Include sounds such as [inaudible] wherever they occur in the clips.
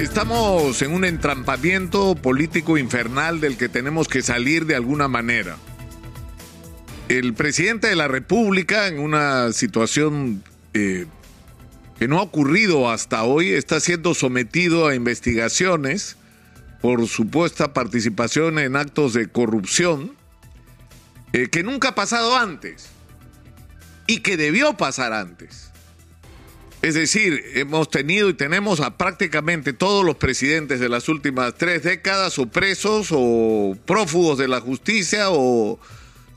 Estamos en un entrampamiento político infernal del que tenemos que salir de alguna manera. El presidente de la República, en una situación eh, que no ha ocurrido hasta hoy, está siendo sometido a investigaciones por supuesta participación en actos de corrupción eh, que nunca ha pasado antes y que debió pasar antes. Es decir, hemos tenido y tenemos a prácticamente todos los presidentes de las últimas tres décadas o presos o prófugos de la justicia o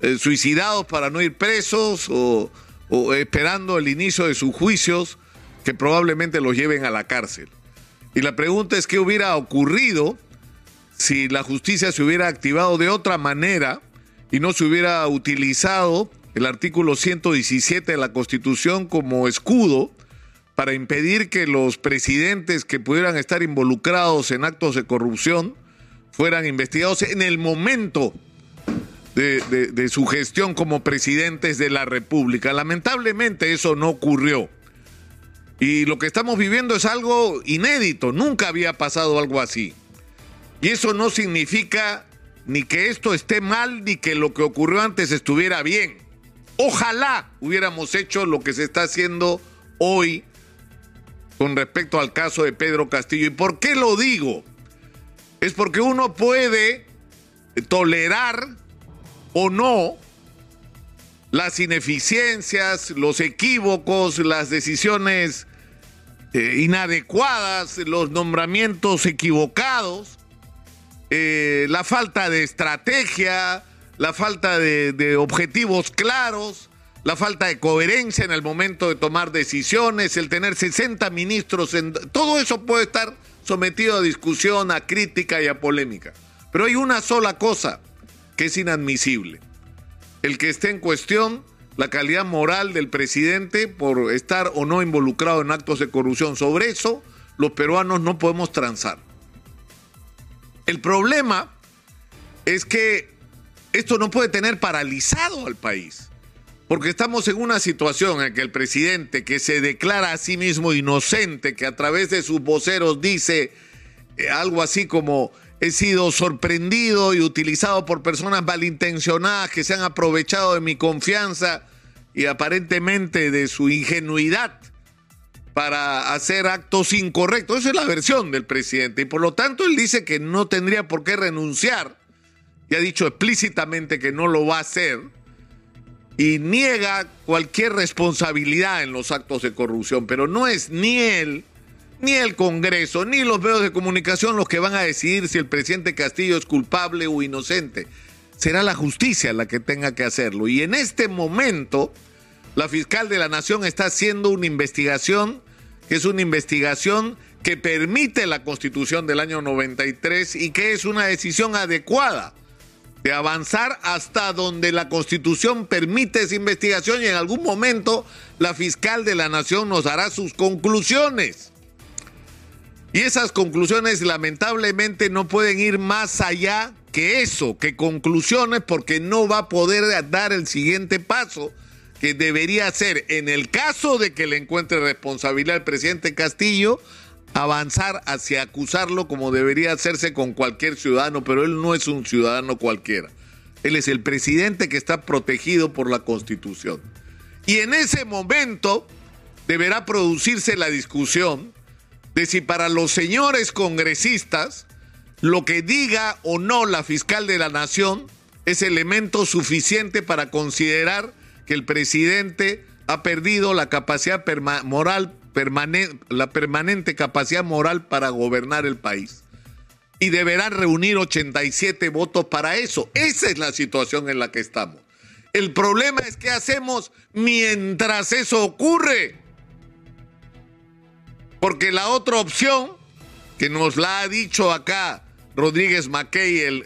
eh, suicidados para no ir presos o, o esperando el inicio de sus juicios que probablemente los lleven a la cárcel. Y la pregunta es qué hubiera ocurrido si la justicia se hubiera activado de otra manera y no se hubiera utilizado el artículo 117 de la Constitución como escudo para impedir que los presidentes que pudieran estar involucrados en actos de corrupción fueran investigados en el momento de, su gestión como presidentes de la República. Lamentablemente eso no ocurrió. Y lo que estamos viviendo es algo inédito, nunca había pasado algo así. Y eso no significa ni que esto esté mal ni que lo que ocurrió antes estuviera bien. Ojalá hubiéramos hecho lo que se está haciendo hoy con respecto al caso de Pedro Castillo. ¿Y por qué lo digo? Es porque uno puede tolerar o no las ineficiencias, los equívocos, las decisiones eh, inadecuadas, los nombramientos equivocados, eh, la falta de estrategia, la falta de objetivos claros, la falta de coherencia en el momento de tomar decisiones, el tener 60 ministros, en, todo eso puede estar sometido a discusión, a crítica y a polémica. Pero hay una sola cosa que es inadmisible. El que esté en cuestión la calidad moral del presidente por estar o no involucrado en actos de corrupción. Sobre eso los peruanos no podemos transar. El problema es que esto no puede tener paralizado al país. Porque estamos en una situación en que el presidente que se declara a sí mismo inocente, que a través de sus voceros dice eh, algo así como he sido sorprendido y utilizado por personas malintencionadas que se han aprovechado de mi confianza y aparentemente de su ingenuidad para hacer actos incorrectos. Esa es la versión del presidente. Y por lo tanto él dice que no tendría por qué renunciar. Y ha dicho explícitamente que no lo va a hacer y niega cualquier responsabilidad en los actos de corrupción, pero no es ni él, ni el Congreso, ni los medios de comunicación los que van a decidir si el presidente Castillo es culpable o inocente. Será la justicia la que tenga que hacerlo. Y en este momento, la fiscal de la Nación está haciendo una investigación, que es una investigación que permite la constitución del año 93 y que es una decisión adecuada de avanzar hasta donde la constitución permite esa investigación y en algún momento la fiscal de la nación nos dará sus conclusiones. Y esas conclusiones lamentablemente no pueden ir más allá que eso, que conclusiones, porque no va a poder dar el siguiente paso que debería ser, en el caso de que le encuentre responsabilidad el presidente Castillo, avanzar hacia acusarlo como debería hacerse con cualquier ciudadano, pero él no es un ciudadano cualquiera. Él es el presidente que está protegido por la Constitución. Y en ese momento deberá producirse la discusión de si para los señores congresistas lo que diga o no la fiscal de la nación es elemento suficiente para considerar que el presidente ha perdido la capacidad moral la permanente capacidad moral para gobernar el país. Y deberán reunir 87 votos para eso. Esa es la situación en la que estamos. El problema es qué hacemos mientras eso ocurre. Porque la otra opción, que nos la ha dicho acá Rodríguez Mackey, el,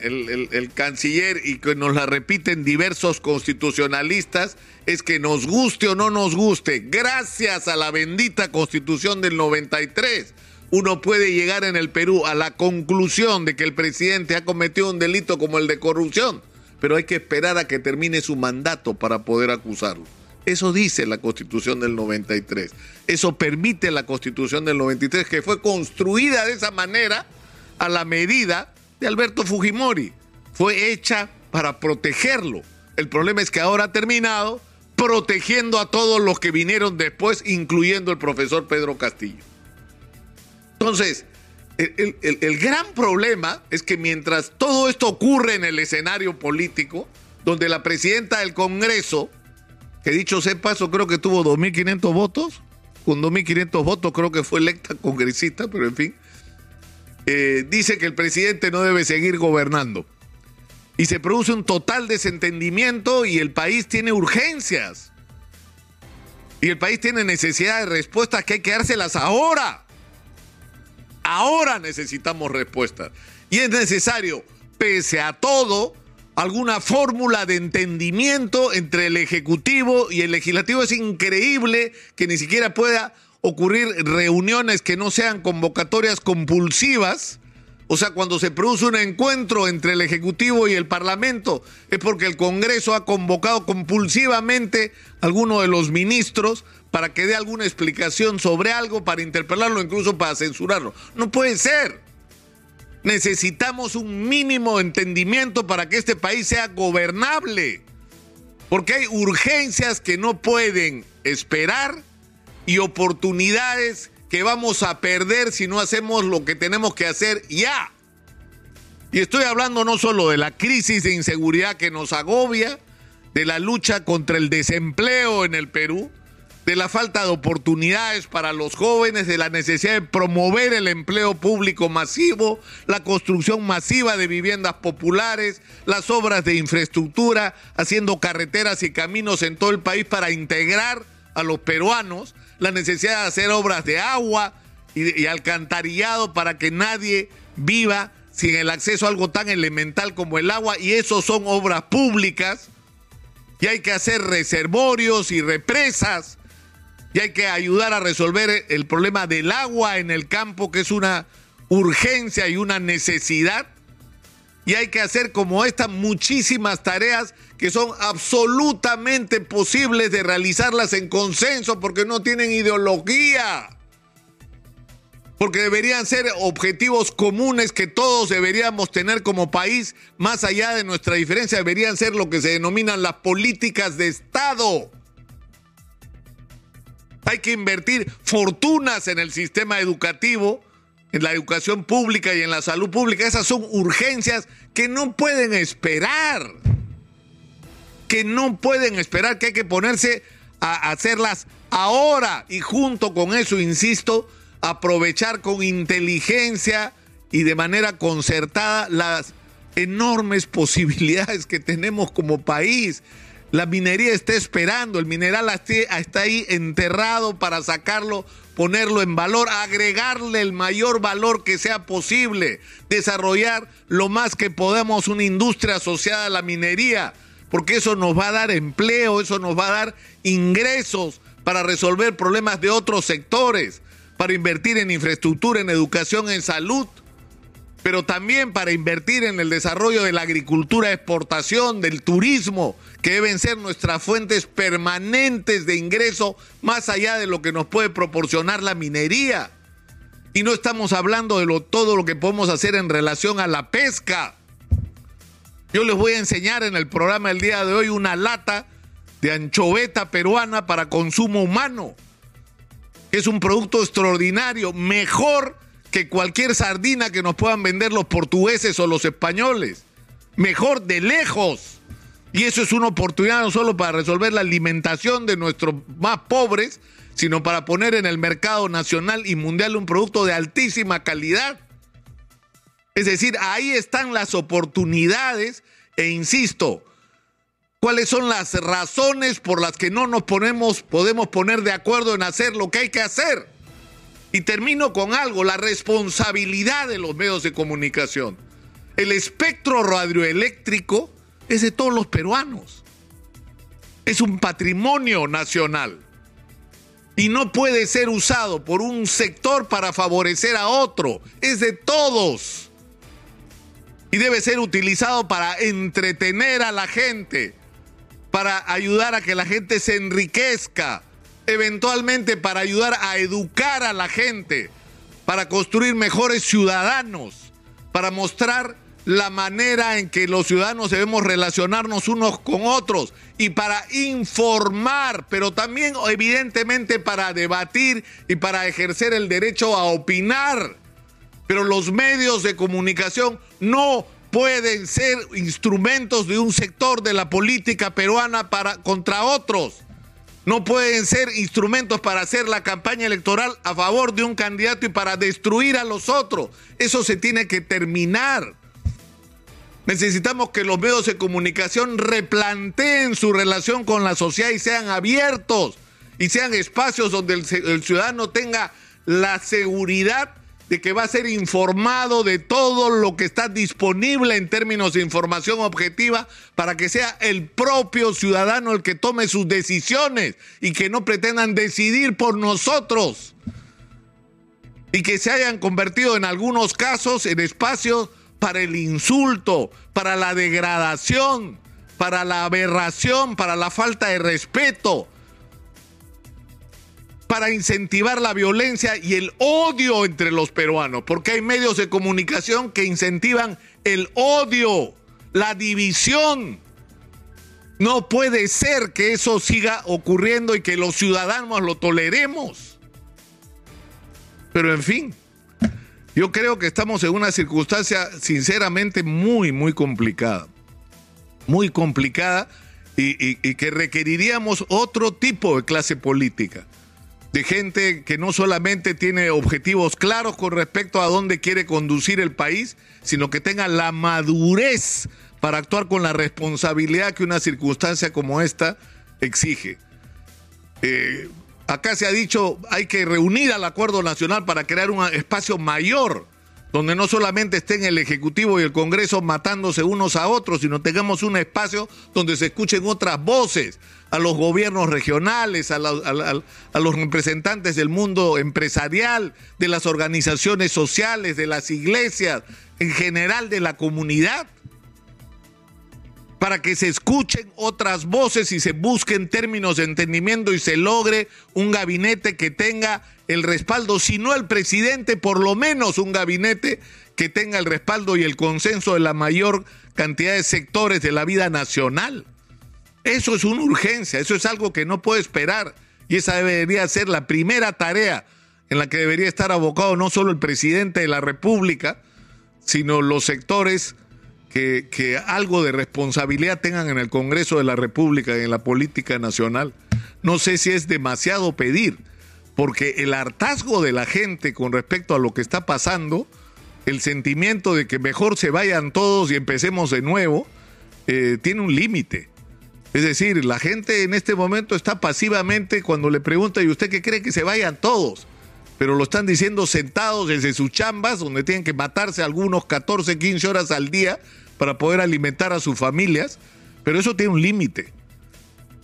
el, canciller, y que nos la repiten diversos constitucionalistas, es que nos guste o no nos guste, gracias a la bendita constitución del 93, uno puede llegar en el Perú a la conclusión de que el presidente ha cometido un delito como el de corrupción, pero hay que esperar a que termine su mandato para poder acusarlo. Eso dice la Constitución del 93. Eso permite la Constitución del 93, que fue construida de esa manera a la medida de Alberto Fujimori. Fue hecha para protegerlo. El problema es que ahora ha terminado protegiendo a todos los que vinieron después, incluyendo el profesor Pedro Castillo. Entonces, el, gran problema es que mientras todo esto ocurre en el escenario político, donde la presidenta del Congreso, que dicho sea paso, creo que tuvo 2.500 votos, con 2.500 votos creo que fue electa congresista, pero en fin, eh, dice que el presidente no debe seguir gobernando. Y se produce un total desentendimiento y el país tiene urgencias. Y el país tiene necesidad de respuestas que hay que dárselas ahora. Ahora necesitamos respuestas. Y es necesario, pese a todo, alguna fórmula de entendimiento entre el Ejecutivo y el Legislativo. Es increíble que ni siquiera pueda ocurrir reuniones que no sean convocatorias compulsivas. O sea, cuando se produce un encuentro entre el Ejecutivo y el Parlamento, es porque el Congreso ha convocado compulsivamente a alguno de los ministros para que dé alguna explicación sobre algo, para interpelarlo, incluso para censurarlo. No puede ser. Necesitamos un mínimo entendimiento para que este país sea gobernable. Porque hay urgencias que no pueden esperar y oportunidades que vamos a perder si no hacemos lo que tenemos que hacer ya. Y estoy hablando no solo de la crisis de inseguridad que nos agobia, de la lucha contra el desempleo en el Perú, de la falta de oportunidades para los jóvenes, de la necesidad de promover el empleo público masivo, la construcción masiva de viviendas populares, las obras de infraestructura, haciendo carreteras y caminos en todo el país para integrar a los peruanos, la necesidad de hacer obras de agua y, alcantarillado para que nadie viva sin el acceso a algo tan elemental como el agua, y eso son obras públicas, y hay que hacer reservorios y represas y hay que ayudar a resolver el problema del agua en el campo, que es una urgencia y una necesidad. Y hay que hacer como estas muchísimas tareas que son absolutamente posibles de realizarlas en consenso porque no tienen ideología. Porque deberían ser objetivos comunes que todos deberíamos tener como país, más allá de nuestra diferencia, deberían ser lo que se denominan las políticas de Estado. Hay que invertir fortunas en el sistema educativo, en la educación pública y en la salud pública. Esas son urgencias que no pueden esperar. Que no pueden esperar, que hay que ponerse a hacerlas ahora. Y junto con eso, insisto, aprovechar con inteligencia y de manera concertada las enormes [laughs] posibilidades que tenemos como país. La minería está esperando, el mineral está ahí enterrado para sacarlo, ponerlo en valor, agregarle el mayor valor que sea posible, desarrollar lo más que podamos una industria asociada a la minería, porque eso nos va a dar empleo, eso nos va a dar ingresos para resolver problemas de otros sectores, para invertir en infraestructura, en educación, en salud pero también para invertir en el desarrollo de la agricultura, exportación, del turismo, que deben ser nuestras fuentes permanentes de ingreso más allá de lo que nos puede proporcionar la minería. Y no estamos hablando de lo, todo lo que podemos hacer en relación a la pesca. Yo les voy a enseñar en el programa el día de hoy una lata de anchoveta peruana para consumo humano. Es un producto extraordinario, mejor que cualquier sardina que nos puedan vender los portugueses o los españoles. Mejor de lejos. Y eso es una oportunidad no solo para resolver la alimentación de nuestros más pobres, sino para poner en el mercado nacional y mundial un producto de altísima calidad. Es decir, ahí están las oportunidades e insisto, ¿cuáles son las razones por las que no nos ponemos, podemos poner de acuerdo en hacer lo que hay que hacer? Y termino con algo, la responsabilidad de los medios de comunicación. El espectro radioeléctrico es de todos los peruanos. Es un patrimonio nacional. Y no puede ser usado por un sector para favorecer a otro. Es de todos. Y debe ser utilizado para entretener a la gente para ayudar a que la gente se enriquezca, eventualmente para ayudar a educar a la gente, para construir mejores ciudadanos, para mostrar la manera en que los ciudadanos debemos relacionarnos unos con otros y para informar, pero también evidentemente para debatir y para ejercer el derecho a opinar. Pero los medios de comunicación no pueden ser instrumentos de un sector de la política peruana para contra otros. No pueden ser instrumentos para hacer la campaña electoral a favor de un candidato y para destruir a los otros. Eso se tiene que terminar. Necesitamos que los medios de comunicación replanteen su relación con la sociedad y sean abiertos y sean espacios donde el, ciudadano tenga la seguridad de que va a ser informado de todo lo que está disponible en términos de información objetiva para que sea el propio ciudadano el que tome sus decisiones y que no pretendan decidir por nosotros. Y que se hayan convertido en algunos casos en espacios para el insulto, para la degradación, para la aberración, para la falta de respeto, para incentivar la violencia y el odio entre los peruanos, porque hay medios de comunicación que incentivan el odio, la división. No puede ser que eso siga ocurriendo y que los ciudadanos lo toleremos. Pero en fin, yo creo que estamos en una circunstancia sinceramente muy, muy complicada. Muy complicada y, que requeriríamos otro tipo de clase política. De gente que no solamente tiene objetivos claros con respecto a dónde quiere conducir el país, sino que tenga la madurez para actuar con la responsabilidad que una circunstancia como esta exige. Eh, Acá se ha dicho hay que reunir al acuerdo nacional para crear un espacio mayor donde no solamente estén el Ejecutivo y el Congreso matándose unos a otros, sino tengamos un espacio donde se escuchen otras voces, a los gobiernos regionales, a, los representantes del mundo empresarial, de las organizaciones sociales, de las iglesias, en general de la comunidad para que se escuchen otras voces y se busquen términos de entendimiento y se logre un gabinete que tenga el respaldo, si no el presidente, por lo menos un gabinete que tenga el respaldo y el consenso de la mayor cantidad de sectores de la vida nacional. Eso es una urgencia, eso es algo que no puede esperar y esa debería ser la primera tarea en la que debería estar abocado no solo el presidente de la República, sino los sectores que, algo de responsabilidad tengan en el Congreso de la República y en la política nacional. No sé si es demasiado pedir, porque el hartazgo de la gente con respecto a lo que está pasando, el sentimiento de que mejor se vayan todos y empecemos de nuevo, eh, tiene un límite. Es decir, la gente en este momento está pasivamente cuando le pregunta, ¿y usted qué cree que se vayan todos? Pero lo están diciendo sentados desde sus chambas, donde tienen que matarse algunos 14, 15 horas al día para poder alimentar a sus familias, pero eso tiene un límite.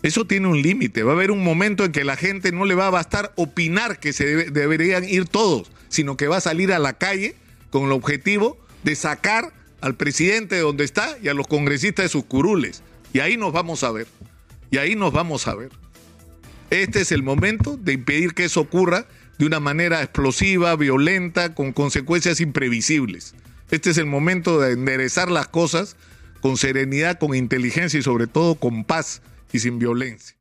Eso tiene un límite. Va a haber un momento en que la gente no le va a bastar opinar que se deberían ir todos, sino que va a salir a la calle con el objetivo de sacar al presidente de donde está y a los congresistas de sus curules. Y ahí nos vamos a ver. Y ahí nos vamos a ver. Este es el momento de impedir que eso ocurra de una manera explosiva, violenta, con consecuencias imprevisibles. Este es el momento de enderezar las cosas con serenidad, con inteligencia y sobre todo con paz y sin violencia.